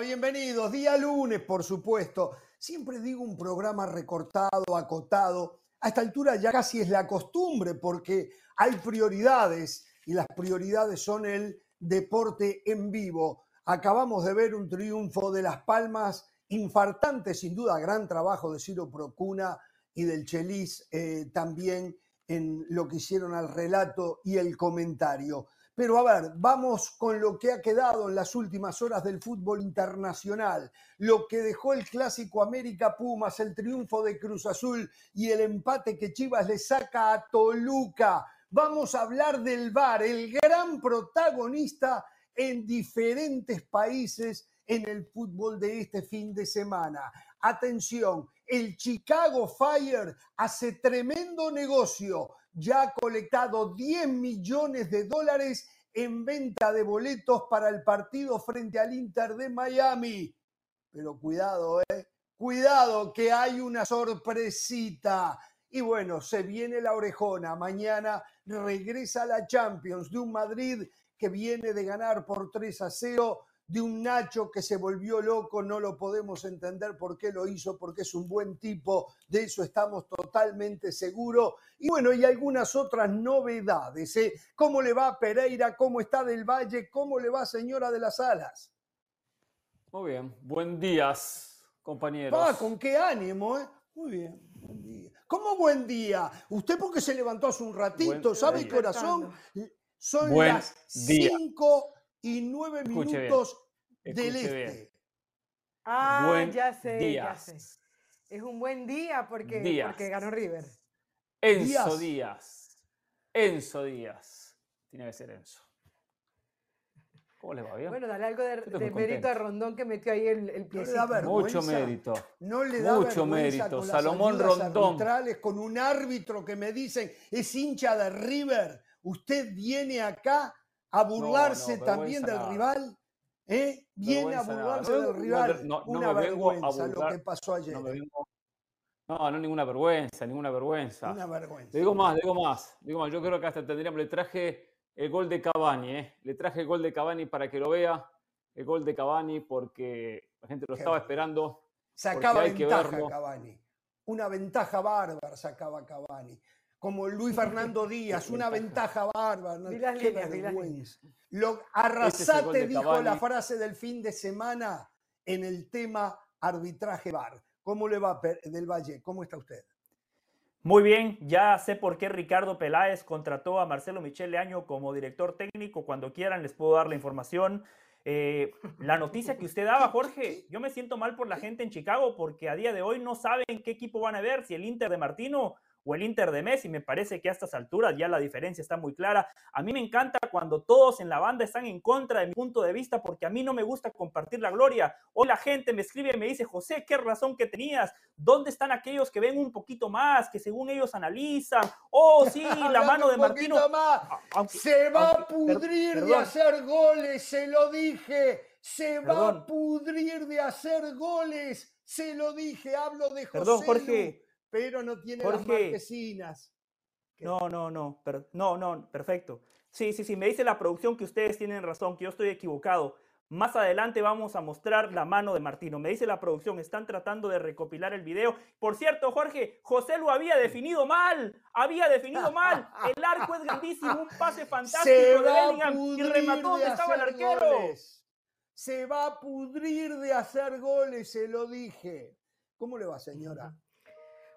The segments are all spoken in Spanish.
Bienvenidos. Día lunes, por supuesto. Siempre digo un programa recortado, acotado. A esta altura ya casi es la costumbre porque hay prioridades y las prioridades son el deporte en vivo. Acabamos de ver un triunfo de Las Palmas, infartante, sin duda, gran trabajo de Ciro Procuna y del Chelis eh, también en lo que hicieron al relato y el comentario. Pero a ver, vamos con lo que ha quedado en las últimas horas del fútbol internacional, lo que dejó el clásico América Pumas, el triunfo de Cruz Azul y el empate que Chivas le saca a Toluca. Vamos a hablar del VAR, el gran protagonista en diferentes países en el fútbol de este fin de semana. Atención, el Chicago Fire hace tremendo negocio. Ya ha colectado 10 millones de dólares en venta de boletos para el partido frente al Inter de Miami. Pero cuidado, eh. Cuidado que hay una sorpresita. Y bueno, se viene la orejona. Mañana regresa la Champions de un Madrid que viene de ganar por 3 a 0 de un Nacho que se volvió loco, no lo podemos entender por qué lo hizo, porque es un buen tipo, de eso estamos totalmente seguros. Y bueno, y algunas otras novedades. ¿eh? ¿Cómo le va a Pereira? ¿Cómo está del Valle? ¿Cómo le va Señora de las Alas? Muy bien, buen días, compañeros. Ah, con qué ánimo, ¿eh? Muy bien, buen día. ¿Cómo buen día? Usted porque se levantó hace un ratito, ¿sabe, corazón? Son las cinco y nueve minutos del este. Ah, ya sé, ya sé. Es un buen día porque, porque ganó River. Enzo Díaz. Enzo Díaz. Tiene que ser Enzo. ¿Cómo le va bien? Bueno, dale algo de, mérito a Rondón que metió ahí el, el pie. Mucho mérito. No le da Mucho mérito. Con Salomón Rondón. Con un árbitro que me dicen es hincha de River. Usted viene acá a burlarse también del rival. ¿Eh? Viene a burlarse del rival. No, Una vergüenza lo que pasó ayer. No, no, ninguna vergüenza, ninguna vergüenza. Una vergüenza. digo más, digo más, digo más. Yo creo que hasta tendríamos, le traje el gol de Cavani, ¿eh? Le traje el gol de Cavani para que lo vea. El gol de Cavani porque la gente lo estaba esperando. Sacaba ventaja Cavani. Una ventaja bárbara sacaba Cavani como Luis Fernando Díaz, una ventaja bárbara. Qué vergüenza. Lo, Arrasate dijo la frase del fin de semana en el tema arbitraje bar. ¿Cómo le va del Valle? ¿Cómo está usted? Muy bien, ya sé por qué Ricardo Peláez contrató a Marcelo Michele Año como director técnico. Cuando quieran les puedo dar la información. Eh, la noticia que usted daba, Jorge, yo me siento mal por la gente en Chicago porque a día de hoy no saben qué equipo van a ver, si el Inter de Martino o el Inter de Messi. Me parece que a estas alturas ya la diferencia está muy clara. A mí me encanta cuando todos en la banda están en contra de mi punto de vista porque a mí no me gusta compartir la gloria. Hoy la gente me escribe y me dice, José, qué razón que tenías. ¿Dónde están aquellos que ven un poquito más, que según ellos analizan? Oh, sí, la mano de Martino. se va a pudrir de hacer goles, se lo dije. Se va a pudrir de hacer goles. Se lo dije, hablo de José. Perdón, Jorge pero no tiene las marquesinas. No, no, no, no, no, perfecto. Sí, sí, sí, me dice la producción que ustedes tienen razón, que yo estoy equivocado. Más adelante vamos a mostrar la mano de Martino. Me dice la producción, están tratando de recopilar el video. Por cierto, Jorge, José lo había definido mal. Había definido mal. El arco es grandísimo, un pase fantástico de Bellingham y remató donde estaba el arquero. Se va a pudrir de hacer goles, se lo dije. ¿Cómo le va, señora?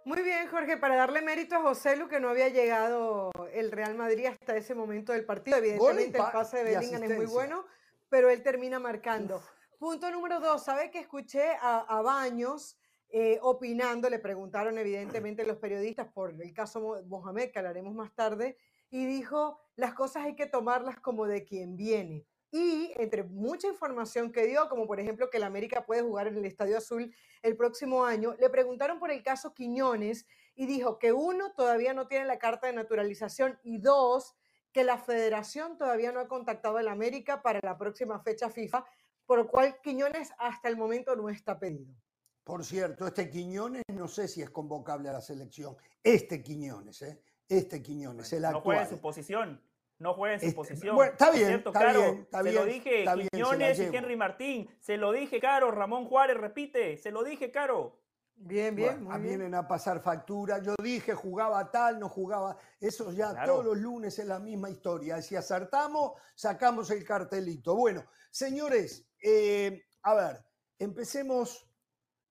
Muy bien, Jorge, para darle mérito a José Lu, que no había llegado el Real Madrid hasta ese momento del partido. Evidentemente, el pase de Bellingham es muy bueno, pero él termina marcando. Punto número dos, ¿sabe que escuché a, Baños eh, opinando? Le preguntaron, evidentemente, los periodistas por el caso Mohamed, que hablaremos más tarde, y dijo: las cosas hay que tomarlas como de quien viene. Y entre mucha información que dio, como por ejemplo que el América puede jugar en el Estadio Azul el próximo año, le preguntaron por el caso Quiñones y dijo que uno, todavía no tiene la carta de naturalización y dos, que la federación todavía no ha contactado al América para la próxima fecha FIFA, por lo cual Quiñones hasta el momento no está pedido. Por cierto, este Quiñones no sé si es convocable a la selección. Este Quiñones, ¿eh? Este Quiñones, el actual. No juega en su posición. No juega en su posición. Bueno, está bien, está Caro? bien, está se bien, lo dije, Quiñones y Henry Martín. Se lo dije, Caro. Ramón Juárez repite. Se lo dije, Caro. Bien, bien. Bueno, vienen a pasar factura. Yo dije, jugaba tal, no jugaba. Eso ya todos los lunes es la misma historia. Si acertamos, sacamos el cartelito. Bueno, señores, eh, a ver, empecemos,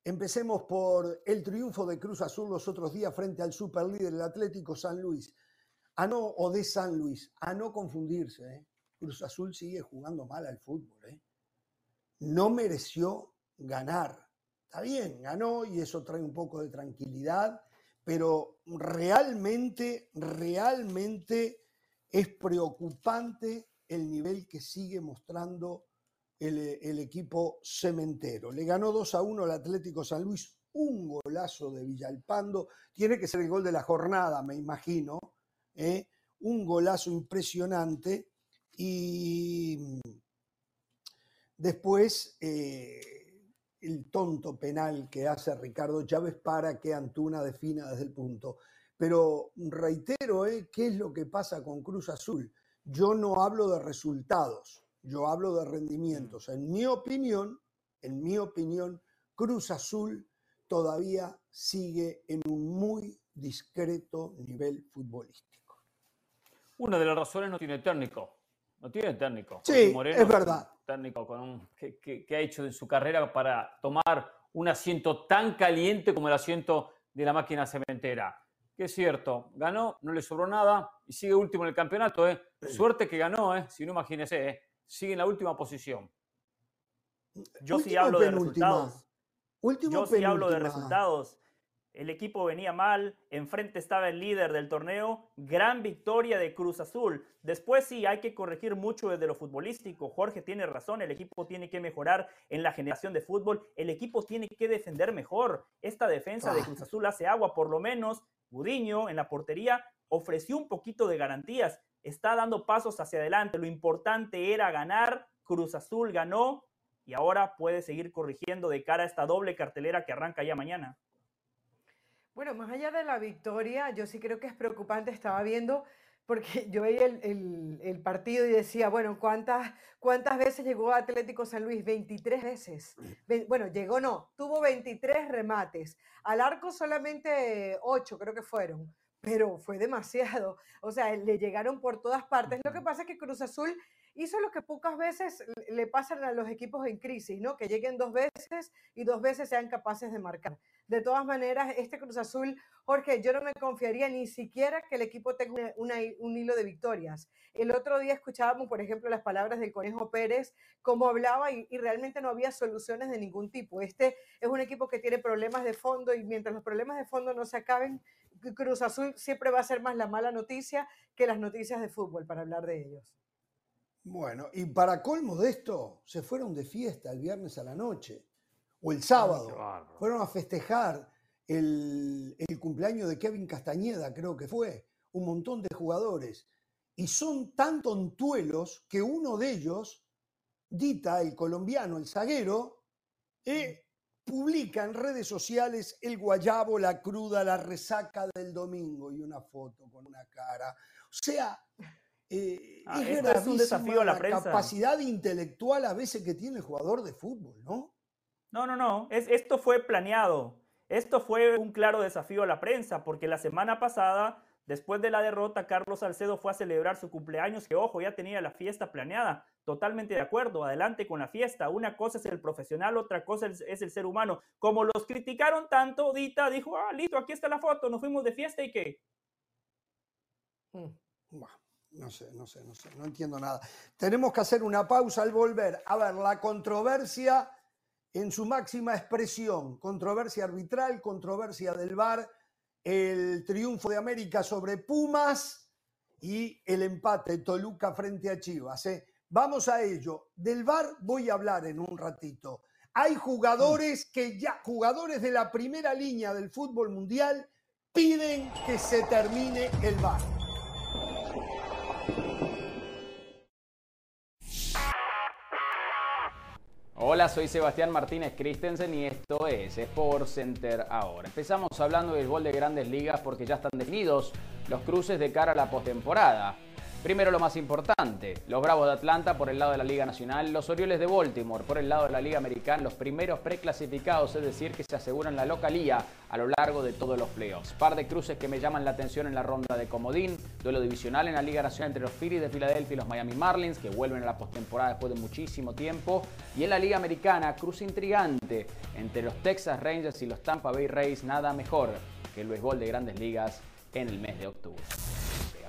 empecemos por el triunfo de Cruz Azul los otros días frente al superlíder, el Atlético San Luis. A no, o de San Luis, a no confundirse. ¿eh? Cruz Azul sigue jugando mal al fútbol. ¿eh? No mereció ganar Está bien, ganó y eso trae un poco de tranquilidad, pero realmente, realmente es preocupante el nivel que sigue mostrando el, equipo cementero. Le ganó 2 a 1 al Atlético San Luis, un golazo de Villalpando. Tiene que ser el gol de la jornada, me imagino. ¿Eh? Un golazo impresionante. Y después eh, el tonto penal que hace Ricardo Chávez para que Antuna defina desde el punto. Pero reitero, ¿eh? ¿qué es lo que pasa con Cruz Azul? Yo no hablo de resultados, yo hablo de rendimientos. En mi opinión, en mi opinión, Cruz Azul todavía sigue en un muy discreto nivel futbolístico. Una de las razones no tiene técnico. No tiene técnico. Sí, es verdad técnico con que, ha hecho en su carrera para tomar un asiento tan caliente como el asiento de la máquina cementera. Que es cierto, ganó, no le sobró nada y sigue último en el campeonato. ¿eh? Suerte que ganó, ¿eh? si no imagínese, ¿eh? sigue en la última posición. Yo sí hablo de resultados. Yo sí hablo de resultados. El equipo venía mal, enfrente estaba el líder del torneo, gran victoria de Cruz Azul. Después sí, hay que corregir mucho desde lo futbolístico. Jorge tiene razón, el equipo tiene que mejorar en la generación de fútbol, el equipo tiene que defender mejor. Esta defensa de Cruz ah. Azul hace agua, por lo menos. Gudiño en la portería ofreció un poquito de garantías, está dando pasos hacia adelante. Lo importante era ganar, Cruz Azul ganó y ahora puede seguir corrigiendo de cara a esta doble cartelera que arranca ya mañana. Bueno, más allá de la victoria, yo sí creo que es preocupante. Estaba viendo, porque yo veía el, partido y decía, bueno, ¿cuántas, ¿cuántas veces llegó Atlético San Luis? 23 veces. bueno, llegó no, tuvo 23 remates. Al arco solamente 8 creo que fueron, pero fue demasiado. O sea, le llegaron por todas partes. Lo que pasa es que Cruz Azul hizo lo que pocas veces le pasan a los equipos en crisis, ¿no? Que lleguen dos veces y dos veces sean capaces de marcar. De todas maneras, este Cruz Azul, Jorge, yo no me confiaría ni siquiera que el equipo tenga un hilo de victorias. El otro día escuchábamos, por ejemplo, las palabras del Conejo Pérez, cómo hablaba y, y realmente no había soluciones de ningún tipo. Este es un equipo que tiene problemas de fondo y mientras los problemas de fondo no se acaben, Cruz Azul siempre va a ser más la mala noticia que las noticias de fútbol para hablar de ellos. Bueno, y para colmo de esto, se fueron de fiesta el viernes a la noche o el sábado. fueron a festejar el, cumpleaños de Kevin Castañeda, creo que fue, un montón de jugadores. Y son tan tontuelos que uno de ellos, Dita, el colombiano, el zaguero, eh, publica en redes sociales el guayabo, la cruda, la resaca del domingo y una foto con una cara. O sea, eh, ah, es, un desafío a la, capacidad intelectual a veces que tiene el jugador de fútbol, ¿no? No, no, no. Es, esto fue planeado. Esto fue un claro desafío a la prensa, porque la semana pasada, después de la derrota, Carlos Salcedo fue a celebrar su cumpleaños, que ojo, ya tenía la fiesta planeada. Totalmente de acuerdo, adelante con la fiesta. Una cosa es el profesional, otra cosa es, el ser humano. Como los criticaron tanto, Dita dijo, ah, listo, aquí está la foto, nos fuimos de fiesta y qué. Mm. No sé, no sé, no sé, no entiendo nada. Tenemos que hacer una pausa al volver. A ver, la controversia en su máxima expresión, controversia arbitral, controversia del VAR, el triunfo de América sobre Pumas y el empate Toluca frente a Chivas. ¿eh? Vamos a ello. Del VAR voy a hablar en un ratito. Hay jugadores que ya, jugadores de la primera línea del fútbol mundial, piden que se termine el VAR. Soy Sebastián Martínez Christensen y esto es Sport Center ahora. Empezamos hablando del gol de grandes ligas porque ya están definidos los cruces de cara a la postemporada. Primero lo más importante, los Bravos de Atlanta por el lado de la Liga Nacional, los Orioles de Baltimore por el lado de la Liga Americana, los primeros preclasificados, es decir, que se aseguran la localía a lo largo de todos los playoffs. Par de cruces que me llaman la atención en la ronda de comodín, duelo divisional en la Liga Nacional entre los Phillies de Filadelfia y los Miami Marlins, que vuelven a la postemporada después de muchísimo tiempo, y en la Liga Americana, cruce intrigante entre los Texas Rangers y los Tampa Bay Rays, nada mejor que el béisbol de grandes ligas en el mes de octubre.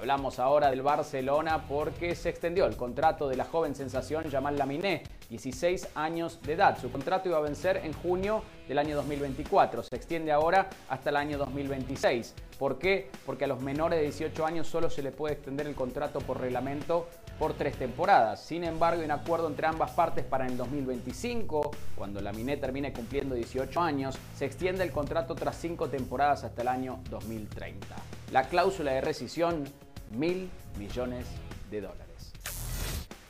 Hablamos ahora del Barcelona porque se extendió el contrato de la joven sensación Jamal Laminé, 16 años de edad. Su contrato iba a vencer en junio del año 2024. Se extiende ahora hasta el año 2026. ¿Por qué? Porque a los menores de 18 años solo se le puede extender el contrato por reglamento por tres temporadas. Sin embargo, hay un acuerdo entre ambas partes para el 2025, cuando Laminé termine cumpliendo 18 años, se extiende el contrato tras cinco temporadas hasta el año 2030. La cláusula de rescisión mil millones de dólares.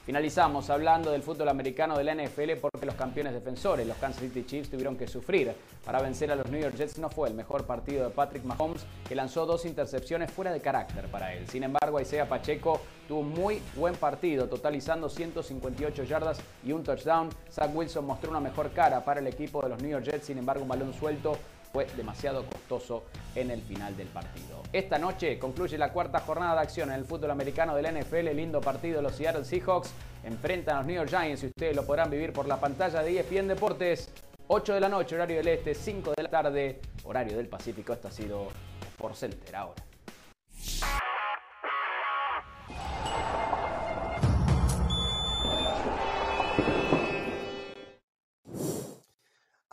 Finalizamos hablando del fútbol americano de la NFL porque los campeones defensores, los Kansas City Chiefs, tuvieron que sufrir. Para vencer a los New York Jets no fue el mejor partido de Patrick Mahomes, que lanzó dos intercepciones fuera de carácter para él. Sin embargo, Isaiah Pacheco tuvo un muy buen partido, totalizando 158 yardas y un touchdown. Zach Wilson mostró una mejor cara para el equipo de los New York Jets, sin embargo, un balón suelto fue demasiado costoso en el final del partido. Esta noche concluye la cuarta jornada de acción en el fútbol americano del NFL. Lindo partido. Los Seattle Seahawks enfrentan a los New York Giants y ustedes lo podrán vivir por la pantalla de ESPN Deportes. 8 de la noche, horario del este, 5 de la tarde, horario del Pacífico. Esto ha sido por Center ahora.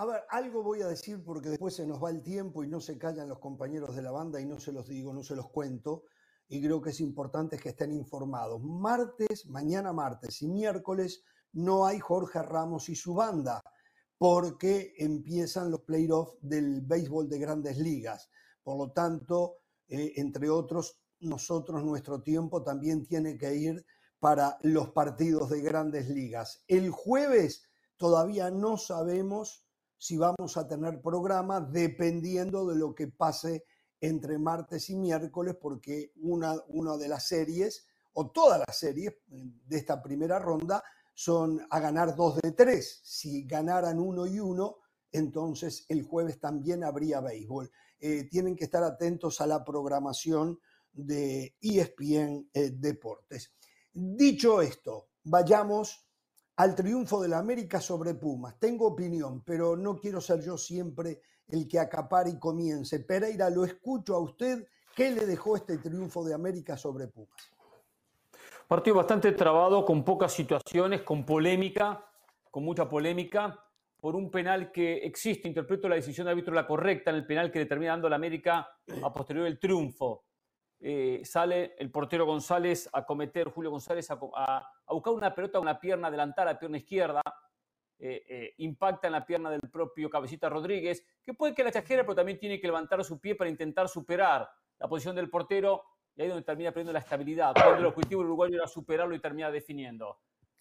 A ver, algo voy a decir porque después se nos va el tiempo y no se callan los compañeros de la banda y no se los digo, no se los cuento. Y creo que es importante que estén informados. Martes, mañana martes y miércoles no hay Jorge Ramos y su banda porque empiezan los playoffs del béisbol de grandes ligas. Por lo tanto, eh, entre otros, nosotros, nuestro tiempo también tiene que ir para los partidos de grandes ligas. El jueves todavía no sabemos si vamos a tener programa dependiendo de lo que pase entre martes y miércoles, porque una, una de las series, o todas las series de esta primera ronda, son a ganar dos de tres. Si ganaran uno y uno, entonces el jueves también habría béisbol. Eh, tienen que estar atentos a la programación de ESPN eh, Deportes. Dicho esto, vayamos al triunfo de la América sobre Pumas. Tengo opinión, pero no quiero ser yo siempre el que acapare y comience. Pereira, lo escucho a usted. ¿Qué le dejó este triunfo de América sobre Pumas? Partido bastante trabado, con pocas situaciones, con polémica, con mucha polémica, por un penal que existe. Interpreto la decisión de árbitro la correcta en el penal que le termina dando la América a posterior del triunfo. Eh, sale el portero González a cometer, Julio González, a, buscar una pelota a una pierna adelantada, pierna izquierda, eh, eh, impacta en la pierna del propio Cabecita Rodríguez, que puede que la chajera, pero también tiene que levantar su pie para intentar superar la posición del portero, y ahí es donde termina perdiendo la estabilidad. Cuando el objetivo del uruguayo era superarlo y termina definiendo.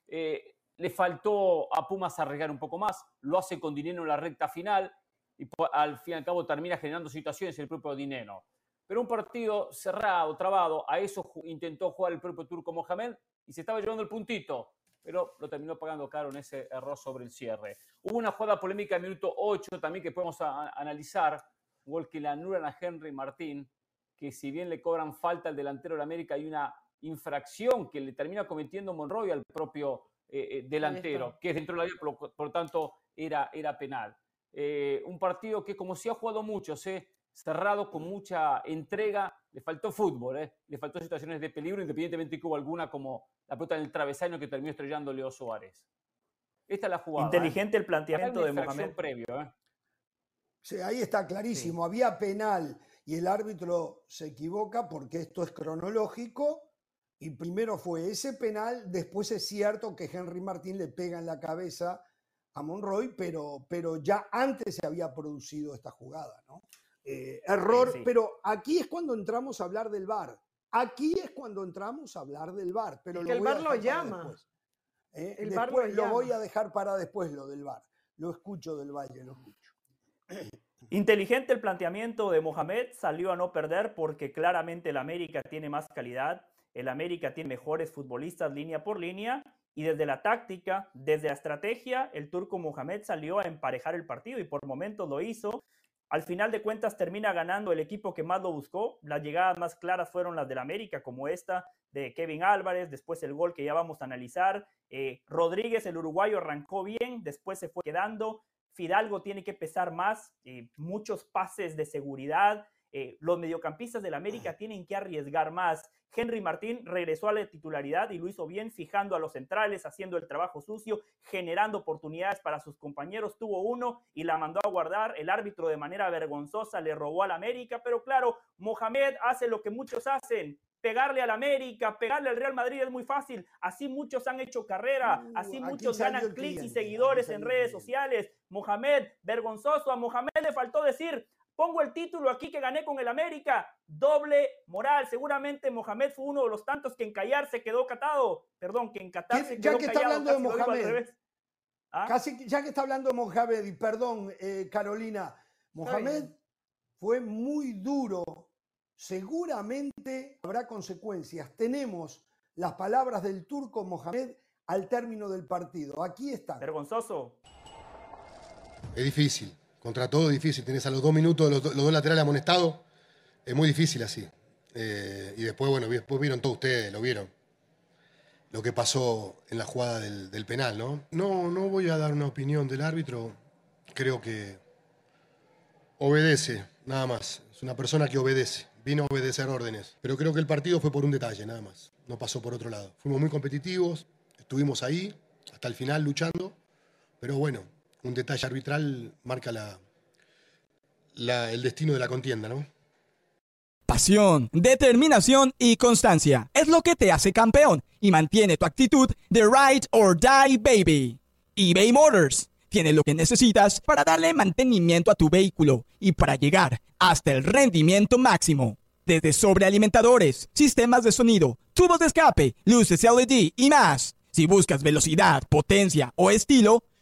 le faltó a Pumas arriesgar un poco más, lo hace con Dinero en la recta final, y al fin y al cabo termina generando situaciones el propio Dinero. Pero un partido cerrado, trabado, a eso intentó jugar el propio Turco Mohamed y se estaba llevando el puntito, pero lo terminó pagando caro en ese error sobre el cierre. Hubo una jugada polémica en minuto 8 también que podemos analizar, un gol que le anulan a Henry Martín, que si bien le cobran falta al delantero de América, hay una infracción que le termina cometiendo Monroy al propio eh, eh, delantero, que es dentro de la área, por, lo tanto era, era penal. Eh, un partido que como si ha jugado mucho, ¿eh? Cerrado con mucha entrega. Le faltó fútbol, ¿eh? le faltó situaciones de peligro, independientemente que hubo alguna como la pelota en el travesaño que terminó estrellando Leo Suárez. Esta es la jugada. ¿eh? Inteligente el planteamiento de Mohamed. previo. ¿eh? Sí, ahí está clarísimo. Había penal y el árbitro se equivoca porque esto es cronológico. Y primero fue ese penal, después es cierto que Henry Martín le pega en la cabeza a Monroy, pero, pero ya antes se había producido esta jugada, ¿no? Eh, error, pero aquí es cuando entramos a hablar del VAR. Aquí es cuando entramos a hablar del VAR, pero el VAR lo llama. ¿eh? El después, lo, voy a dejar para después lo del VAR. Lo escucho del Valle, lo escucho. Inteligente el planteamiento de Mohamed, salió a no perder porque claramente el América tiene más calidad. el América tiene mejores futbolistas línea por línea y desde la táctica, desde la estrategia, el turco Mohamed salió a emparejar el partido y por momentos lo hizo. Al final de cuentas termina ganando el equipo que más lo buscó. Las llegadas más claras fueron las del América, como esta de Kevin Álvarez, después el gol que ya vamos a analizar. Eh, Rodríguez, el uruguayo, arrancó bien, después se fue quedando. Fidalgo tiene que pesar más, eh, muchos pases de seguridad. Eh, los mediocampistas del América tienen que arriesgar más. Henry Martín regresó a la titularidad y lo hizo bien, fijando a los centrales, haciendo el trabajo sucio, generando oportunidades para sus compañeros. Tuvo uno y la mandó a guardar. El árbitro de manera vergonzosa le robó al América, pero claro, Mohamed hace lo que muchos hacen. Pegarle al América, pegarle al Real Madrid es muy fácil. Así muchos han hecho carrera, uh, así muchos ganan clics y seguidores en redes sociales. Mohamed, vergonzoso, a Mohamed le faltó decir, Pongo el título aquí que gané con el América. Doble moral. Seguramente Mohamed fue uno de los tantos que en callar se quedó catado. Perdón, que en Qatar se quedó ya que está hablando de Mohamed. ¿Ah? Casi, ya que está hablando de Mohamed, y perdón, eh, Carolina, Mohamed fue muy duro. Seguramente habrá consecuencias. Tenemos las palabras del turco Mohamed al término del partido. Aquí está. Vergonzoso. Es difícil. Contra todo difícil. Tienes a los dos minutos los, dos laterales amonestados. Es muy difícil así. Eh, y después, bueno, después vieron todos ustedes, lo vieron. Lo que pasó en la jugada del, penal, ¿no? No, no voy a dar una opinión del árbitro. Creo que obedece, nada más. Es una persona que obedece. Vino a obedecer órdenes. Pero creo que el partido fue por un detalle, nada más. No pasó por otro lado. Fuimos muy competitivos, estuvimos ahí hasta el final luchando. Pero bueno, un detalle arbitral marca la, el destino de la contienda, ¿no? Pasión, determinación y constancia es lo que te hace campeón y mantiene tu actitud de ride or die baby. eBay Motors tiene lo que necesitas para darle mantenimiento a tu vehículo y para llegar hasta el rendimiento máximo. Desde sobrealimentadores, sistemas de sonido, tubos de escape, luces LED y más. Si buscas velocidad, potencia o estilo,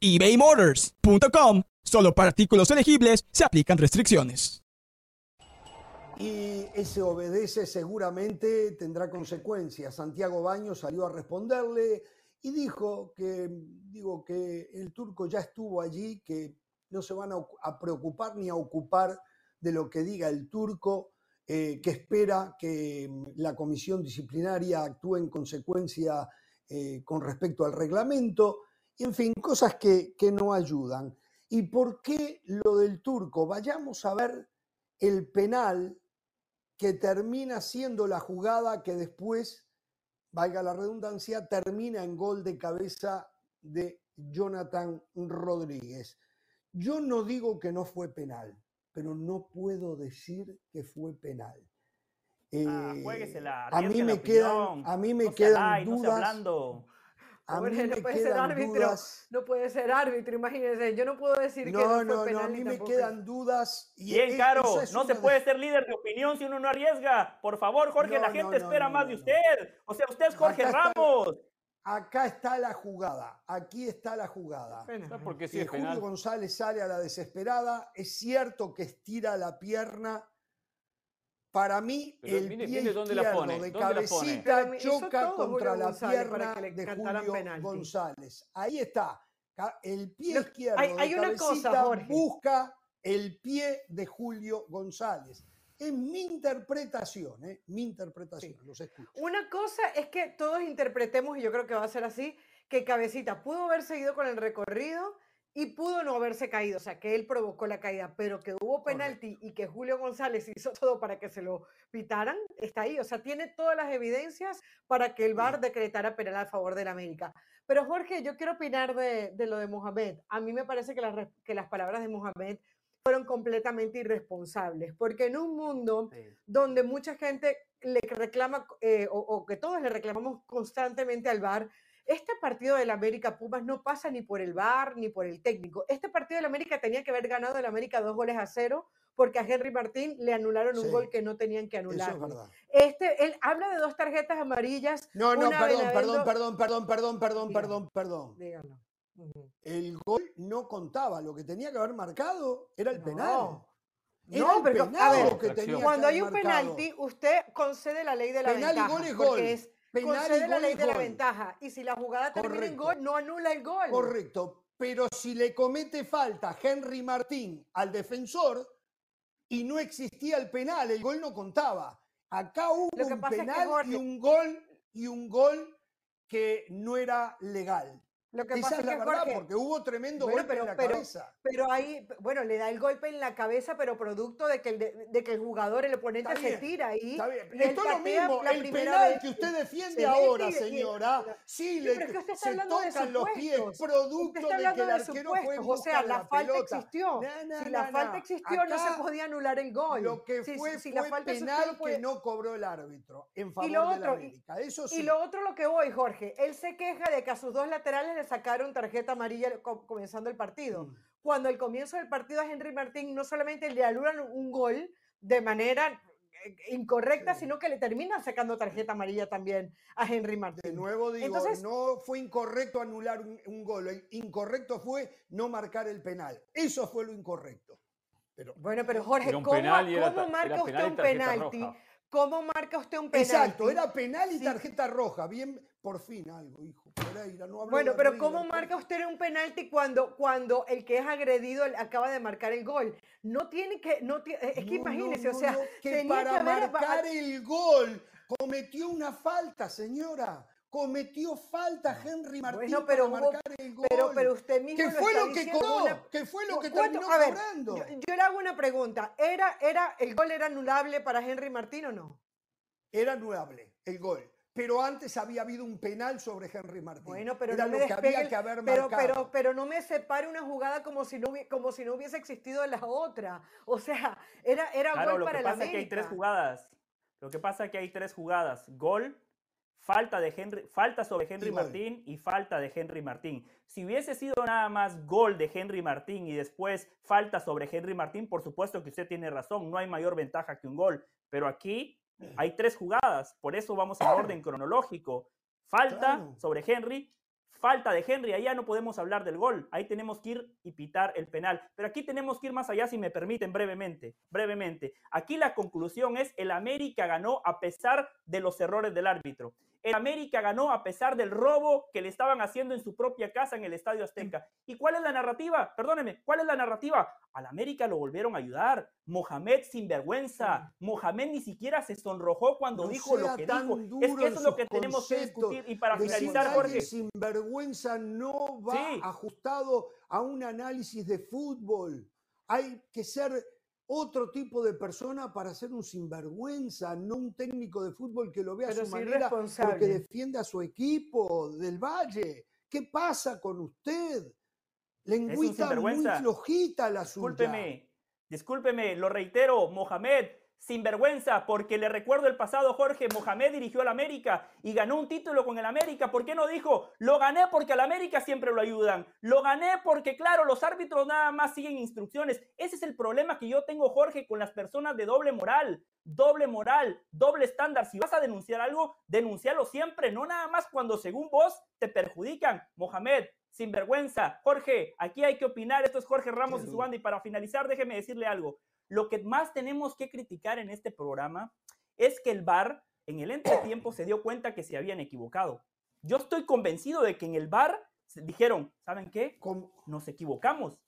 ebaymotors.com. Solo para artículos elegibles se aplican restricciones. Y ese obedece seguramente tendrá consecuencias. Santiago Baño salió a responderle y dijo que, digo, que el turco ya estuvo allí, que no se van a, preocupar ni a ocupar de lo que diga el turco, eh, que espera que la comisión disciplinaria actúe en consecuencia eh, con respecto al reglamento en fin, cosas que, no ayudan. ¿Y por qué lo del turco? Vayamos a ver el penal que termina siendo la jugada que después, valga la redundancia, termina en gol de cabeza de Jonathan Rodríguez. Yo no digo que no fue penal, pero no puedo decir que fue penal. Ah, eh, a mí me quedan, a mí me quedan dudas. A mí no puede ser árbitro, no puede ser árbitro, imagínense, yo no puedo decir que no, no, fue penal no, a mí me quedan dudas. Y Bien, Caro, no se puede ser líder de opinión si uno no arriesga. Por favor, Jorge, la gente espera más de usted. O sea, usted es Jorge Ramos. acá está la jugada, aquí está la jugada. Porque si Julio González sale a la desesperada, es cierto que estira la pierna para mí, el pie izquierdo de cabecita choca contra la pierna de Julio González. Ahí está. El pie izquierdo de cabecita busca el pie de Julio González. Es mi interpretación, ¿eh? mi interpretación, los escucho. Una cosa es que todos interpretemos, y yo creo que va a ser así, que Cabecita pudo haber seguido con el recorrido y pudo no haberse caído, o sea, que él provocó la caída, pero que hubo penalti y que Julio González hizo todo para que se lo pitaran, está ahí, o sea, tiene todas las evidencias para que el VAR decretara penal a favor del América. Pero Jorge, yo quiero opinar de, lo de Mohamed. A mí me parece que, que las palabras de Mohamed fueron completamente irresponsables, porque en un mundo donde mucha gente le reclama, eh, o, que todos le reclamamos constantemente al VAR, este partido del América Pumas no pasa ni por el bar ni por el técnico. Este partido del América tenía que haber ganado el América dos goles a cero porque a Henry Martín le anularon un gol que no tenían que anular. Eso es verdad. Este, él habla de dos tarjetas amarillas. No, no, perdón, perdón, perdón, perdón, perdón, perdón, perdón, perdón. Díganlo. El gol no contaba, lo que tenía que haber marcado era el penal. No, pero cuando hay un marcado. penalti, usted concede la ley de la penal ventaja, y gol. es es, concede la ley de la ventaja. Y si la jugada termina en gol, no anula el gol. Correcto. Pero si le comete falta Henry Martín al defensor y no existía el penal, el gol no contaba. Acá hubo un penal y un gol y un gol que no era legal. Lo que Esa pasa es la verdad, porque hubo tremendo golpe en la cabeza. Pero ahí, bueno, le da el golpe en la cabeza, pero producto de que el, de, que el jugador, el oponente se tira ahí. Está bien. Esto es lo mismo, el penal que usted defiende ahora, señora, sí, le, se tocan los pies, producto de que el arquero fue O sea, la, falta existió. si la falta existió, no se podía anular el gol. Lo que fue si, fue penal que no cobró el árbitro en favor de la América. Eso sí. Y lo otro lo que voy, Jorge, él se queja de que a sus dos laterales le sacaron tarjeta amarilla comenzando el partido. Mm. Cuando al comienzo del partido a Henry Martín no solamente le anulan un gol de manera eh, incorrecta, sino que le terminan sacando tarjeta amarilla también a Henry Martín. De nuevo digo, no fue incorrecto anular un, gol, incorrecto fue no marcar el penal. Eso fue lo incorrecto. Pero, bueno, pero Jorge, ¿cómo, marca usted un penalti? ¿Cómo marca usted un penalti? Exacto, era penal y tarjeta roja. Bien, por fin algo, hijo. bueno, pero ¿cómo marca usted un penalti cuando, cuando el que es agredido acaba de marcar el gol? No tiene que, no es que imagínese, o sea, que para marcar el gol cometió una falta, señora. Cometió falta Henry Martín pero para marcar el gol. Pero, pero usted mismo ¿Qué fue lo que cobró? ¿Qué fue lo que terminó a ver, cobrando? Yo, le hago una pregunta. ¿Era, era, ¿El gol era anulable para Henry Martín o no? Era anulable el gol pero antes había habido un penal sobre Henry Martín. Bueno, pero no me que había que haber pero, pero, pero, no me separe una jugada como si no, como si no hubiese existido la otra. O sea, era, era gol para la América. Lo que pasa es que hay tres jugadas. Lo que pasa es que hay tres jugadas. Gol, falta, de Henry, falta sobre Henry Martín y falta de Henry Martín. Si hubiese sido nada más gol de Henry Martín y después falta sobre Henry Martín, por supuesto que usted tiene razón, no hay mayor ventaja que un gol. Pero aquí hay tres jugadas, por eso vamos en orden cronológico. Falta sobre Henry, falta de Henry, allá no podemos hablar del gol, ahí tenemos que ir y pitar el penal. Pero aquí tenemos que ir más allá, si me permiten, brevemente, brevemente. Aquí la conclusión es, el América ganó a pesar de los errores del árbitro. El América ganó a pesar del robo que le estaban haciendo en su propia casa en el Estadio Azteca. ¿Y cuál es la narrativa? Perdóneme, ¿cuál es la narrativa? Al América lo volvieron a ayudar. Mohamed sin vergüenza. Mohamed ni siquiera se sonrojó cuando dijo lo que dijo. Es que eso es lo que tenemos que discutir. Y para finalizar, Jorge. Sin vergüenza no va ajustado a un análisis de fútbol. Hay que ser otro tipo de persona para ser un sinvergüenza, no un técnico de fútbol que lo vea a su manera porque defiende a su equipo del Valle. ¿Qué pasa con usted? Lengüita muy flojita la suya. Discúlpeme, discúlpeme, lo reitero, Mohamed, sin vergüenza, porque le recuerdo el pasado, Jorge, Mohamed dirigió al América y ganó un título con el América. ¿Por qué no dijo, lo gané porque al América siempre lo ayudan? Lo gané porque, claro, los árbitros nada más siguen instrucciones. Ese es el problema que yo tengo, Jorge, con las personas de doble moral. Doble moral, doble estándar. Si vas a denunciar algo, denuncialo siempre, no nada más cuando según vos te perjudican. Mohamed, sin vergüenza. Jorge, aquí hay que opinar. Esto es Jorge Ramos y su banda. Y para finalizar, déjeme decirle algo. Lo que más tenemos que criticar en este programa es que el VAR en el entretiempo se dio cuenta que se habían equivocado. Yo estoy convencido de que en el VAR dijeron, ¿saben qué? Nos equivocamos.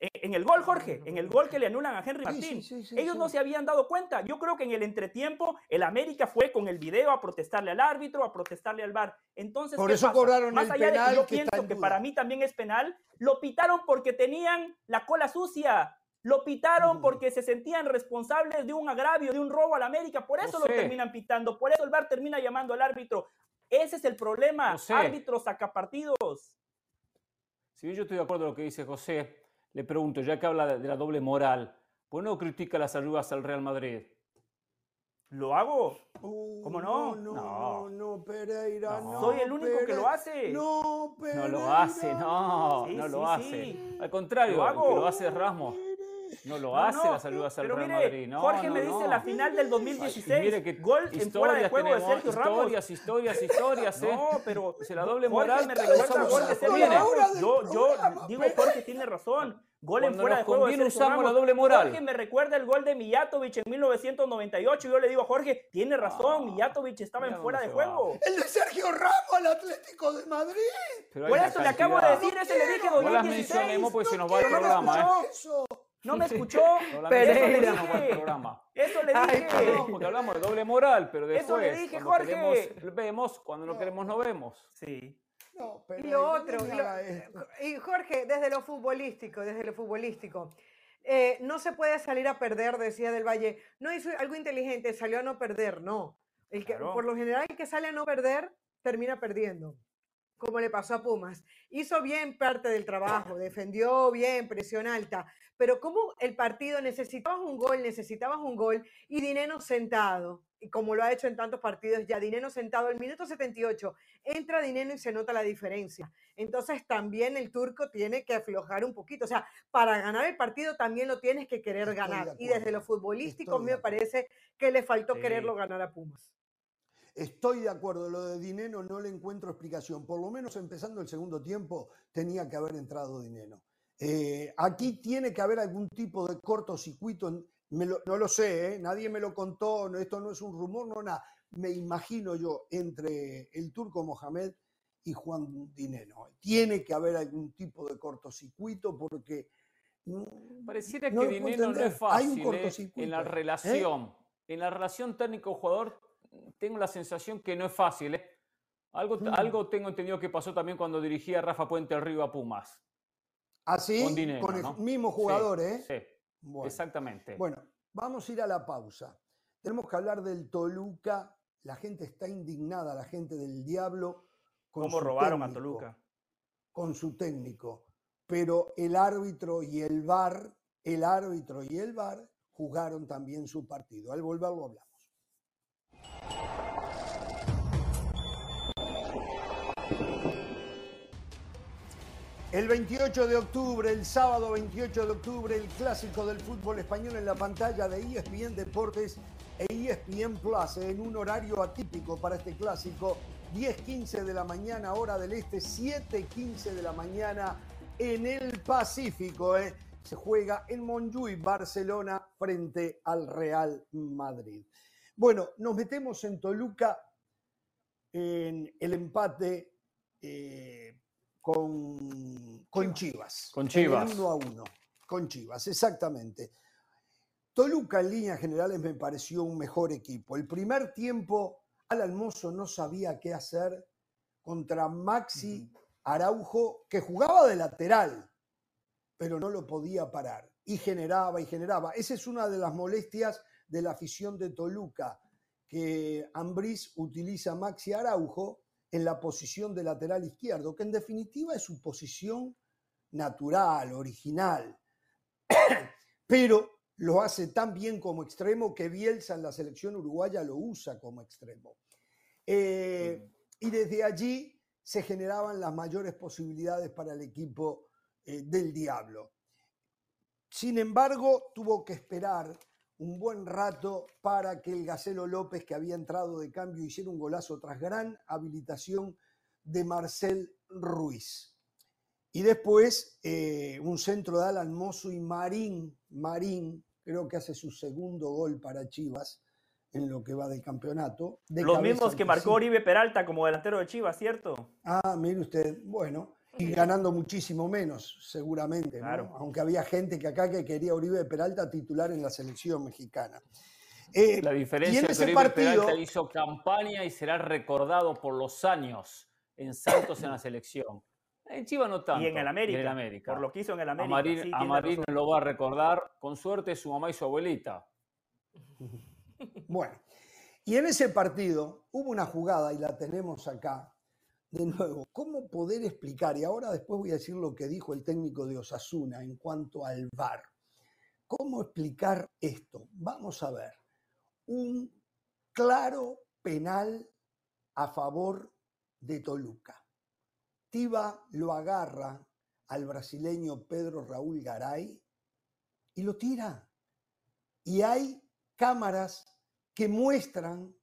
E, en el gol, Jorge, en el gol que le anulan a Henry Martín, ellos no se habían dado cuenta. Yo creo que en el entretiempo el América fue con el video a protestarle al árbitro, a protestarle al VAR. Entonces, por eso cobraron Más allá de que yo pienso que para mí también es penal, lo pitaron porque tenían la cola sucia. Lo pitaron porque se sentían responsables de un agravio, de un robo a la América. Por eso lo terminan pitando. Por eso el VAR termina llamando al árbitro. Ese es el problema. Árbitros sacapartidos. Si yo estoy de acuerdo con lo que dice José, le pregunto, ya que habla de, la doble moral, ¿por qué no critica las ayudas al Real Madrid? ¿Lo hago? ¿Cómo no? No, no, no, Pereira, no. Soy el único que lo hace. No, Pereira. No lo hace, no, no lo hace. Al contrario, Lo lo, hago. que lo hace es Ramos. No lo hace no, la salud hacia el pero Real mire, Madrid. No, Jorge no, me dice la final del 2016. Mire que gol en fuera de historias juego de tenemos, Sergio Ramos. Historias, historias, historias, ¿eh? No, pero Si la doble Jorge moral me recuerda gol de Sergio. Ramos. Yo, yo programa, digo, pero- Jorge tiene razón. Gol en fuera de juego de Sergio usamos la doble moral. Jorge me recuerda el gol de Mijatovic en 1998. Yo le digo, Jorge, tiene razón. Ah, Mijatovic estaba en fuera de se va. juego. El de Sergio Ramos al Atlético de Madrid. Por eso le acabo de decir, ese le dije No las 2016. mencionemos porque se nos va el programa, ¿eh? No me escuchó. Pereira. va el programa. Eso le Ay, dije. No, porque hablamos de doble moral, pero Eso después, le dije, cuando Jorge. queremos, vemos, cuando no queremos, no vemos. Sí. No, Y lo otro, y, lo- y Jorge, desde lo futbolístico, desde lo futbolístico, eh, no se puede salir a perder, decía Del Valle. No hizo algo inteligente, salió a no perder, no. El que, Claro. Por lo general, el que sale a no perder, termina perdiendo, como le pasó a Pumas. Hizo bien parte del trabajo, defendió bien, presión alta, pero como el partido necesitabas un gol, necesitabas un gol, y Dineno sentado, y como lo ha hecho en tantos partidos ya, Dineno sentado, al minuto 78, entra Dineno y se nota la diferencia. Entonces también el turco tiene que aflojar un poquito. O sea, para ganar el partido también lo tienes que querer Estoy de ganar. Y desde lo futbolístico estoy me parece que le faltó Sí. quererlo ganar a Pumas. Estoy de acuerdo, lo de Dineno no le encuentro explicación. Por lo menos empezando el segundo tiempo tenía que haber entrado Dineno. Eh, aquí tiene que haber algún tipo de cortocircuito, en- me lo- no lo sé, ¿eh? nadie me lo contó, no, esto no es un rumor, no nada. Me imagino yo entre el turco Mohamed y Juan Dineno. Tiene que haber algún tipo de cortocircuito porque... Pareciera no que dinero no es Hay un fácil ¿eh? cortocircuito, en la relación. En la relación técnico-jugador tengo la sensación que no es fácil. ¿eh? Algo, algo tengo entendido que pasó también cuando dirigía Rafa Puente el Río a Pumas. Así, Con Dineno, con el ¿no? mismo Sí, jugador, ¿eh? Sí, Bueno. exactamente. Bueno, vamos a ir a la pausa. Tenemos que hablar del Toluca. La gente está indignada, la gente del Diablo. Con ¿Cómo su robaron a Toluca? Con su técnico. Pero el árbitro y el VAR, el árbitro y el VAR jugaron también su partido. Al volver lo hablamos. El 28 de octubre, el sábado 28 de octubre, el clásico del fútbol español en la pantalla de ESPN Deportes e ESPN Plus en un horario atípico para este clásico, 10.15 de la mañana hora del este, 7.15 de la mañana en el Pacífico. ¿eh? Se juega en Montjuïc, Barcelona, frente al Real Madrid. Bueno, nos metemos en Toluca en el empate eh, con, con Chivas. Con Chivas. uno a uno. Con Chivas, exactamente. Toluca en líneas generales me pareció un mejor equipo. El primer tiempo, Al Almozo no sabía qué hacer contra Maxi Araujo, que jugaba de lateral, pero no lo podía parar. Y generaba y generaba. Esa es una de las molestias de la afición de Toluca, que Ambriz utiliza a Maxi Araujo en la posición de lateral izquierdo, que en definitiva es su posición natural, original. Pero lo hace tan bien como extremo que Bielsa en la selección uruguaya lo usa como extremo. Eh, y desde allí se generaban las mayores posibilidades para el equipo eh, del Diablo. Sin embargo, tuvo que esperar un buen rato para que el Gacelo López, que había entrado de cambio, hiciera un golazo tras gran habilitación de Marcel Ruiz. Y después eh, un centro de Alan Mozo y Marín, Marín, creo que hace su segundo gol para Chivas en lo que va del campeonato. de Los mismos que marcó. Oribe Peralta como delantero de Chivas, ¿cierto? Ah, mire usted, bueno, y ganando muchísimo menos, seguramente, ¿no? Claro. aunque había gente que acá que quería a Uribe Peralta titular en la selección mexicana. Eh, La y diferencia en es que ese Oribe partido, Peralta hizo campaña y será recordado por los años en Santos en la selección. En Chivas no tanto. y en el América, en el América. Por lo que hizo en el a América. Marín, sí, a Marín lo va a recordar con suerte su mamá y su abuelita. bueno, y en ese partido hubo una jugada, y la tenemos acá, de nuevo, ¿cómo poder explicar? Y ahora después voy a decir lo que dijo el técnico de Osasuna en cuanto al VAR. ¿Cómo explicar esto? Vamos a ver. Un claro penal a favor de Toluca. Tiba lo agarra al brasileño Pedro Raúl Garay y lo tira. Y hay cámaras que muestran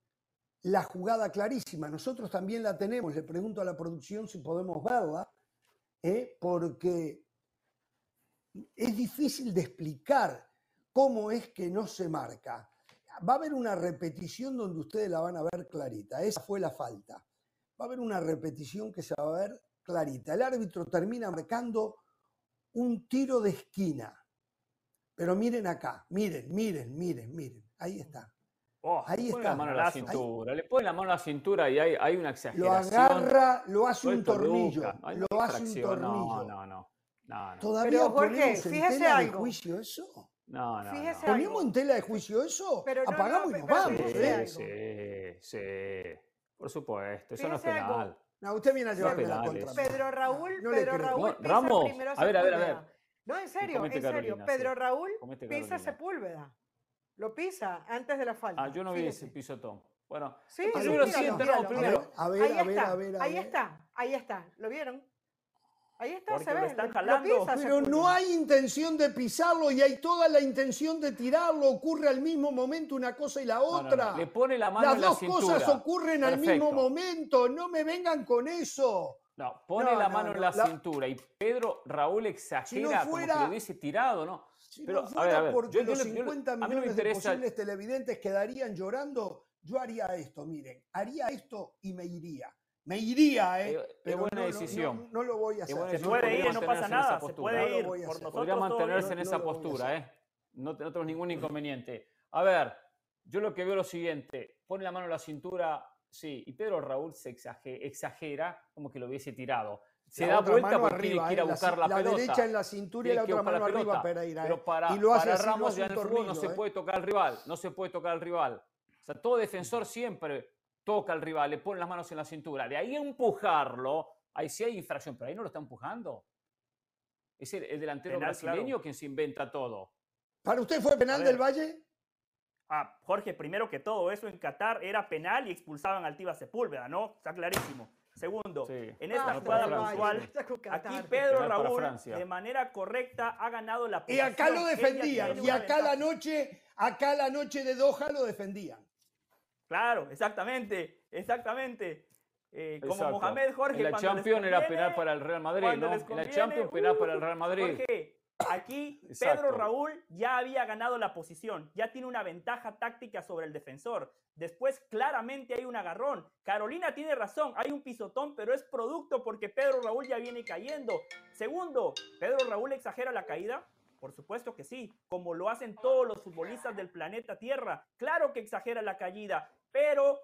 la jugada clarísima. Nosotros también la tenemos. Le pregunto a la producción si podemos verla, ¿eh? porque es difícil de explicar cómo es que no se marca. Va a haber una repetición donde ustedes la van a ver clarita. Esa fue la falta. Va a haber una repetición que se va a ver clarita. El árbitro termina marcando un tiro de esquina. Pero miren acá, miren, miren, miren, miren. Ahí está. Oh, ahí está. La mano a la cintura. Le pone la mano a la cintura y hay, hay una exageración. Lo agarra, lo hace un tornillo. Lo hace un tornillo. No, no, no. no, Todavía Pero, Jorge, fíjese algo. de juicio eso. No, no. Fíjese ¿Ponemos en tela de juicio eso? Apagamos y nos vamos. Sí, sí, sí. Por supuesto. Eso no es penal. No, usted viene a llevarme la contra. Pedro Raúl, Pedro Raúl Ramos, a ver, a ver, a ver. No, en serio, en serio. Pedro Raúl pisa Sepúlveda. Lo pisa antes de la falta. Ah, yo no vi ese pisotón. Bueno, sí, sí, lo siento, no, primero. A ver, a ver, a ver, Ahí está, ahí está. ¿Lo vieron? Ahí está, se ve. Lo están jalando. pero no hay intención de pisarlo y hay toda la intención de tirarlo. Ocurre al mismo momento una cosa y la otra. Le pone la mano Las dos cosas ocurren al mismo momento. No me vengan con eso. No, pone la mano en la, cintura y Pedro Raúl exagera como que lo hubiese tirado, ¿no? Si pero, no fuera a ver, porque los 50 millones de posibles televidentes quedarían llorando, yo haría esto, miren, haría esto y me iría. Me iría, ¿eh? Es buena decisión. No, lo voy a hacer. Se puede ir, no pasa nada. Se puede ir. Podría mantenerse en esa postura, ¿eh? No, no tenemos ningún inconveniente. A ver, yo lo que veo es lo siguiente. Pone la mano en la cintura Sí, y Pedro Raúl se exagera, como que lo hubiese tirado. Se da vuelta porque arriba, tiene que ir a buscar la, pelota. La derecha en la cintura y la otra mano arriba Pereira. Pero para, y lo hace para Ramos ya en el no se ¿eh? puede tocar al rival, no se puede tocar al rival. O sea, todo defensor siempre toca al rival, le pone las manos en la cintura. De ahí empujarlo, ahí sí hay infracción, pero ahí no lo está empujando. Es el, delantero brasileño quien se inventa todo. ¿Para usted fue penal del Valle? Ah, Jorge, primero que todo, eso en Qatar era penal y expulsaban al Tiba Sepúlveda, ¿no? Está clarísimo. Segundo, en esta ah, jugada puntual, aquí Pedro Raúl, de manera correcta, ha ganado la posición. Y acá lo defendían, y acá la noche, acá la noche de Doha lo defendían. Claro, exactamente, exactamente. Eh, como Mohamed Jorge. En la Champions era penal para el Real Madrid, ¿no? En la Champions penal para el Real Madrid. Jorge, Aquí Pedro Raúl ya había ganado la posición, ya tiene una ventaja táctica sobre el defensor. Después claramente hay un agarrón. Carolina tiene razón, hay un pisotón, pero es producto porque Pedro Raúl ya viene cayendo. Segundo, ¿Pedro Raúl exagera la caída? Por supuesto que sí, como lo hacen todos los futbolistas del planeta Tierra. Claro que exagera la caída, pero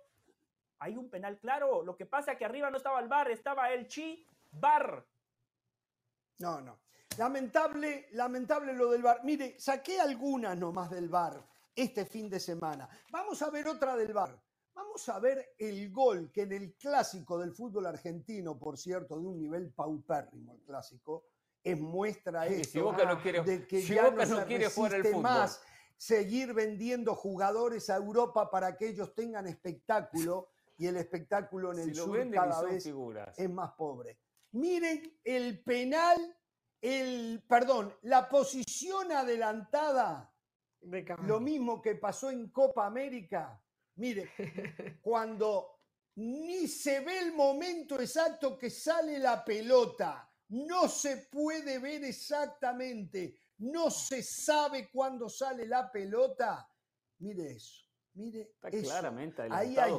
hay un penal claro. Lo que pasa es que arriba no estaba el bar, estaba el chi bar. No, no. Lamentable, lamentable lo del bar. Mire, saqué algunas nomás del bar este fin de semana. Vamos a ver otra del bar. Vamos a ver el gol que en el clásico del fútbol argentino, por cierto, de un nivel paupérrimo, el clásico, es muestra eso no quiere, de que ya no, se quiere el más seguir vendiendo jugadores a Europa para que ellos tengan espectáculo y el espectáculo en el sur cada vez es más pobre. Miren el penal el, perdón, la posición adelantada, lo mismo que pasó en Copa América. Mire, cuando ni se ve el momento exacto que sale la pelota, no se puede ver exactamente, no se sabe cuándo sale la pelota. Mire eso, mire Está eso. claramente Ahí hay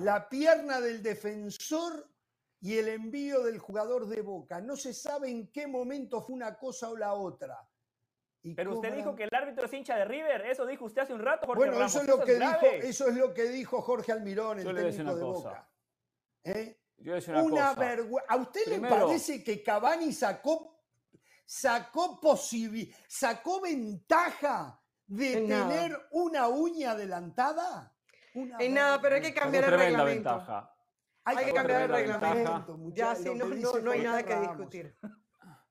la pierna del defensor y el envío del jugador de Boca. No se sabe en qué momento fue una cosa o la otra. Pero usted dijo que el árbitro es hincha de River, eso dijo usted hace un rato, Jorge Bueno, eso, es lo que dijo, eso es lo que dijo Jorge Almirón, el técnico de Boca. ¿Eh? Yo una, vergüenza. ¿A usted le parece que Cavani sacó, sacó, sacó ventaja de tener una uña adelantada? en nada, pero hay que cambiar el reglamento. Ventaja. Hay, que cambiar el reglamento. Ya, sí, no, no, hay nada que discutir.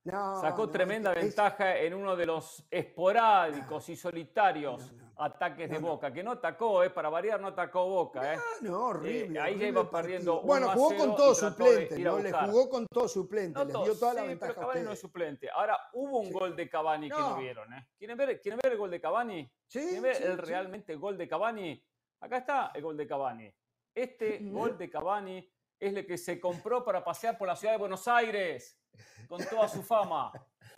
Sacó tremenda ventaja en uno de los esporádicos y solitarios ataques de Boca, que no atacó, ¿eh? para variar, no atacó Boca. ¿eh? No, no horrible. ahí ya iba perdiendo. Bueno, jugó con todos suplentes, ¿no? Le jugó con todos suplentes, les dio toda la ventaja. Pero Cavani no es suplente. Ahora, hubo un gol de Cavani que no vieron. ¿eh? ¿Quieren, ver, ¿Quieren ver el gol de Cavani? Sí. ¿Quieren ver el realmente gol de Cavani? Acá está el gol de Cavani. Este gol de Cavani es el que se compró para pasear por la ciudad de Buenos Aires con toda su fama.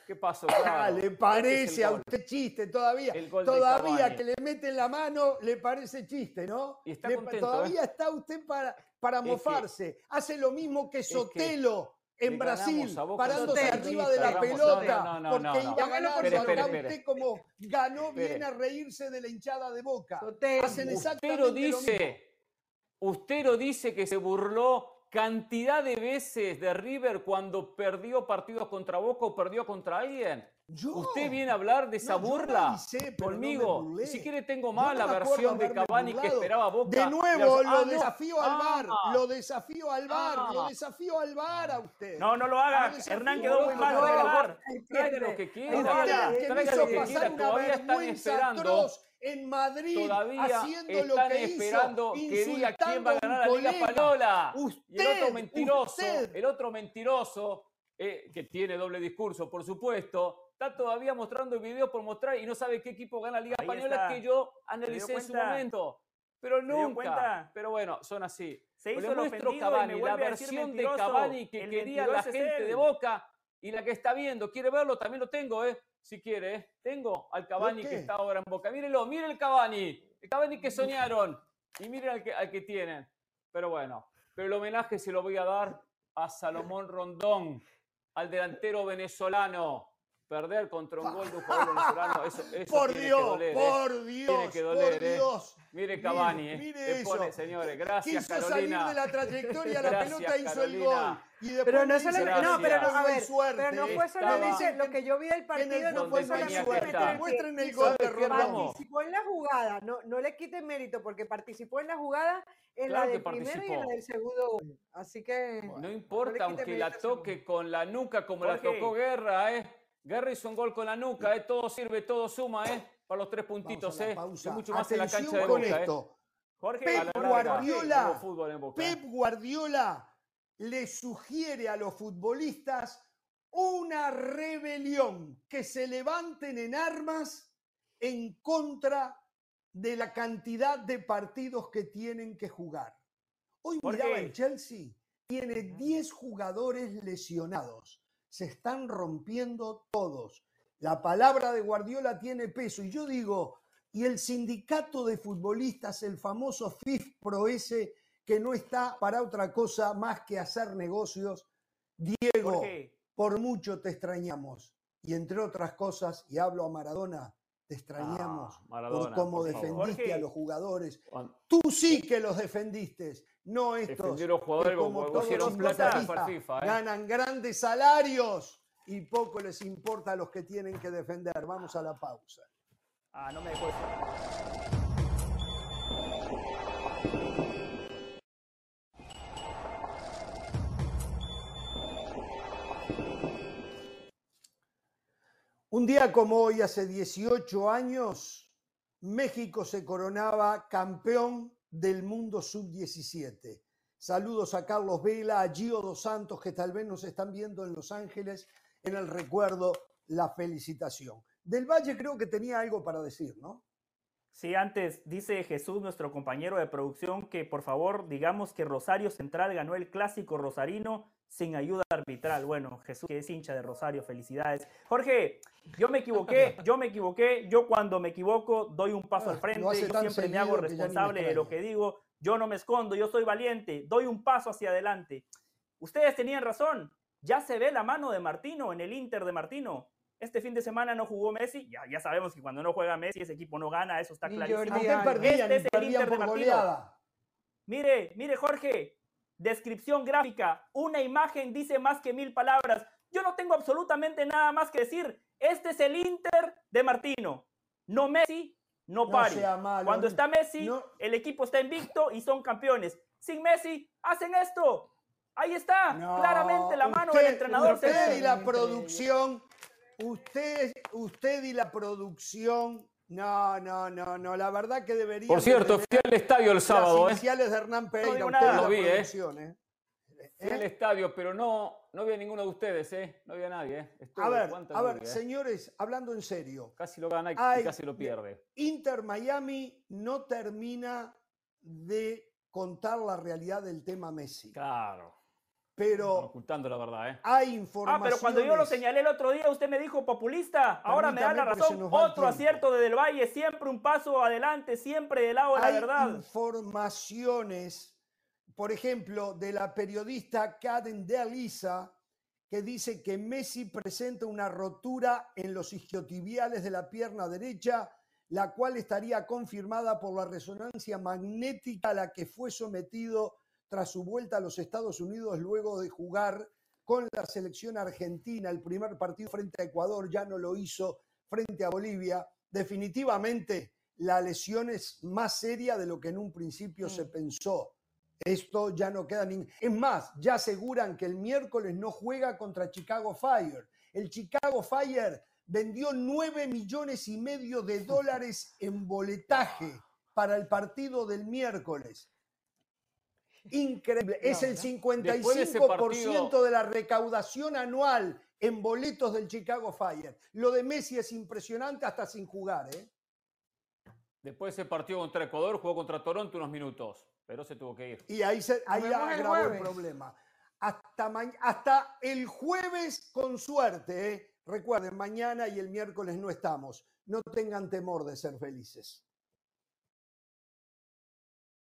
¿Qué pasó? Ah, le este parece a usted chiste todavía. Todavía que le meten la mano le parece chiste, ¿no? Y está todavía ¿eh? está usted para, para mofarse. Hace lo mismo que Sotelo. en Brasil, parándose arriba de la pelota, porque iba a ganar, acá usted como ganó, viene a reírse de la hinchada de Boca. Hacen exactamente dice, Usted lo dice que se burló cantidad de veces de River cuando perdió partidos contra Boca o perdió contra alguien. ¿Usted viene a hablar de esa burla conmigo? si quiere tengo más la versión de Cavani que esperaba Boca. De nuevo, lo ah, desafío al bar, ah. lo desafío al bar, lo ah. desafío al bar a usted. No, no lo haga. Hernán quedó muy mal del bar. Traiga lo que quiera. Traiga lo que quiera. Todavía están esperando en Madrid Todavía haciendo lo que esperando hizo, que diga quién va a ganar la Liga Palola. y el otro mentiroso, el otro mentiroso, eh, que tiene doble discurso, por supuesto, está todavía mostrando el video por mostrar y no sabe qué equipo gana la Liga Española que yo analicé en su momento. Pero nunca. Pero bueno, son así. Se hizo muestro Cavani, la versión de Cavani que quería la gente de Boca y la que está viendo. ¿Quiere verlo? También lo tengo, ¿eh? si quiere. ¿eh? Tengo al Cavani que está ahora en Boca. Mírenlo, miren el Cavani. El Cavani que soñaron. Y miren al que, al que tienen. Pero bueno, pero el homenaje se lo voy a dar a Salomón Rondón, al delantero venezolano. Perder contra un gol de un jugador venezolano, eso, eso por tiene Dios, que doler, por ¿eh? Dios, tiene que doler, por ¿eh? Dios. Mire Cavani, ¿eh? Mire eso. Pone, señores, gracias Quiso Carolina. salir de la trayectoria, la Gracias, pelota hizo Carolina. el gol. Y después pero no, dice, solo, no, pero no, a ver, suerte, pero no fue solamente lo que yo vi del partido, no fue solamente suerte. Muestren el gol de Rondón. Participó en la jugada, no, no le quiten mérito porque participó en la jugada en Claro la del primero y en la del segundo gol. Así que No importa, no aunque la toque con la nuca como la Jorge. tocó Guerra, ¿eh? Guerra hizo un gol con la nuca, ¿eh? Todo sirve, todo suma, ¿eh? Para los tres puntitos, ¿eh? pausa. Y mucho más en la Atención cancha de con Boca, ¿eh? esto. Jorge, Pep larga, Guardiola, en Boca, ¿eh? Pep Guardiola le sugiere a los futbolistas una rebelión, que se levanten en armas en contra de la cantidad de partidos que tienen que jugar. Hoy ¿Por miraba qué? el Chelsea, tiene 10 jugadores lesionados. Se están rompiendo todos. La palabra de Guardiola tiene peso. Y yo digo, y el sindicato de futbolistas, el famoso FIF Pro S, que no está para otra cosa más que hacer negocios. Diego, Jorge, por mucho te extrañamos. Y entre otras cosas, y hablo a Maradona, te extrañamos Ah, Maradona, por cómo por defendiste Jorge. a los jugadores. Tú sí que los defendiste, no estos. defendió los jugadores que como todos plata para FIFA, ¿eh? ganan grandes salarios y poco les importa a los que tienen que defender. Vamos a la pausa. Ah, no me dejó eso. Un día como hoy, hace 18 años, México se coronaba campeón del mundo sub-17. Saludos a Carlos Vela, a Gio Dos Santos, que tal vez nos están viendo en Los Ángeles, en el recuerdo, la felicitación. Del Valle creo que tenía algo para decir, ¿no? Sí, antes dice Jesús, nuestro compañero de producción, que por favor digamos que Rosario Central ganó el clásico rosarino sin ayuda arbitral. Bueno, Jesús que es hincha de Rosario, felicidades. Jorge, yo me equivoqué, yo me equivoqué, yo cuando me equivoco doy un paso Ah, al frente, lo hace yo siempre me hago me responsable de lo que digo, yo no me escondo, yo soy valiente, doy un paso hacia adelante. Ustedes tenían razón, ya se ve la mano de Martino en el Inter de Martino. Este fin de semana no jugó Messi, ya, ya sabemos que cuando no juega Messi ese equipo no gana, eso está clarísimo. Perdían, Este es el Inter de Martino. goleada. Mire, mire Jorge, descripción gráfica, una imagen dice más que mil palabras. Yo no tengo absolutamente nada más que decir. Este es el Inter de Martino. No Messi, no No Pari. Cuando está Messi, no. el equipo está invicto y son campeones. Sin Messi, hacen esto. Ahí está, No, claramente la mano usted- del entrenador. Usted y la producción, usted, usted y la producción No, no, no, no. La verdad que debería. Por cierto, fui al estadio el sábado. Las ¿eh? iniciales de Hernán Pereira. No. Lo vi, ¿eh? ¿eh? Fui al estadio, pero no, no vi a ninguno de ustedes, ¿eh? No vi a nadie, ¿eh? a ver, a ver, señores, hablando en serio. Casi lo gana y casi lo pierde. Inter Miami no termina de contar la realidad del tema Messi. Claro. Pero ocultando la verdad, ¿eh? Hay información. Ah, pero cuando yo lo señalé el otro día, usted me dijo populista. Ahora me da la razón. Otro acierto de Del Valle, siempre un paso adelante, siempre del lado de la verdad. Informaciones, por ejemplo, de la periodista Karen de Alisa, que dice que Messi presenta una rotura en los isquiotibiales de la pierna derecha, la cual estaría confirmada por la resonancia magnética a la que fue sometido tras su vuelta a los Estados Unidos luego de jugar con la selección argentina el primer partido frente a Ecuador, ya no lo hizo frente a Bolivia. Definitivamente la lesión es más seria de lo que en un principio se mm. pensó. Esto ya no queda ni... Es más, ya aseguran que el miércoles no juega contra Chicago Fire. El Chicago Fire vendió 9 millones y medio de dólares en boletaje para el partido del miércoles increíble. es el 55% de, la recaudación anual en boletos del Chicago Fire. Lo de Messi es impresionante hasta sin jugar. ¿eh? Después ese partido contra Ecuador jugó contra Toronto unos minutos, pero se tuvo que ir. Y ahí, se, ahí agravó el, problema. Hasta, hasta el jueves con suerte. ¿eh? Recuerden, mañana y el miércoles no estamos. No tengan temor de ser felices.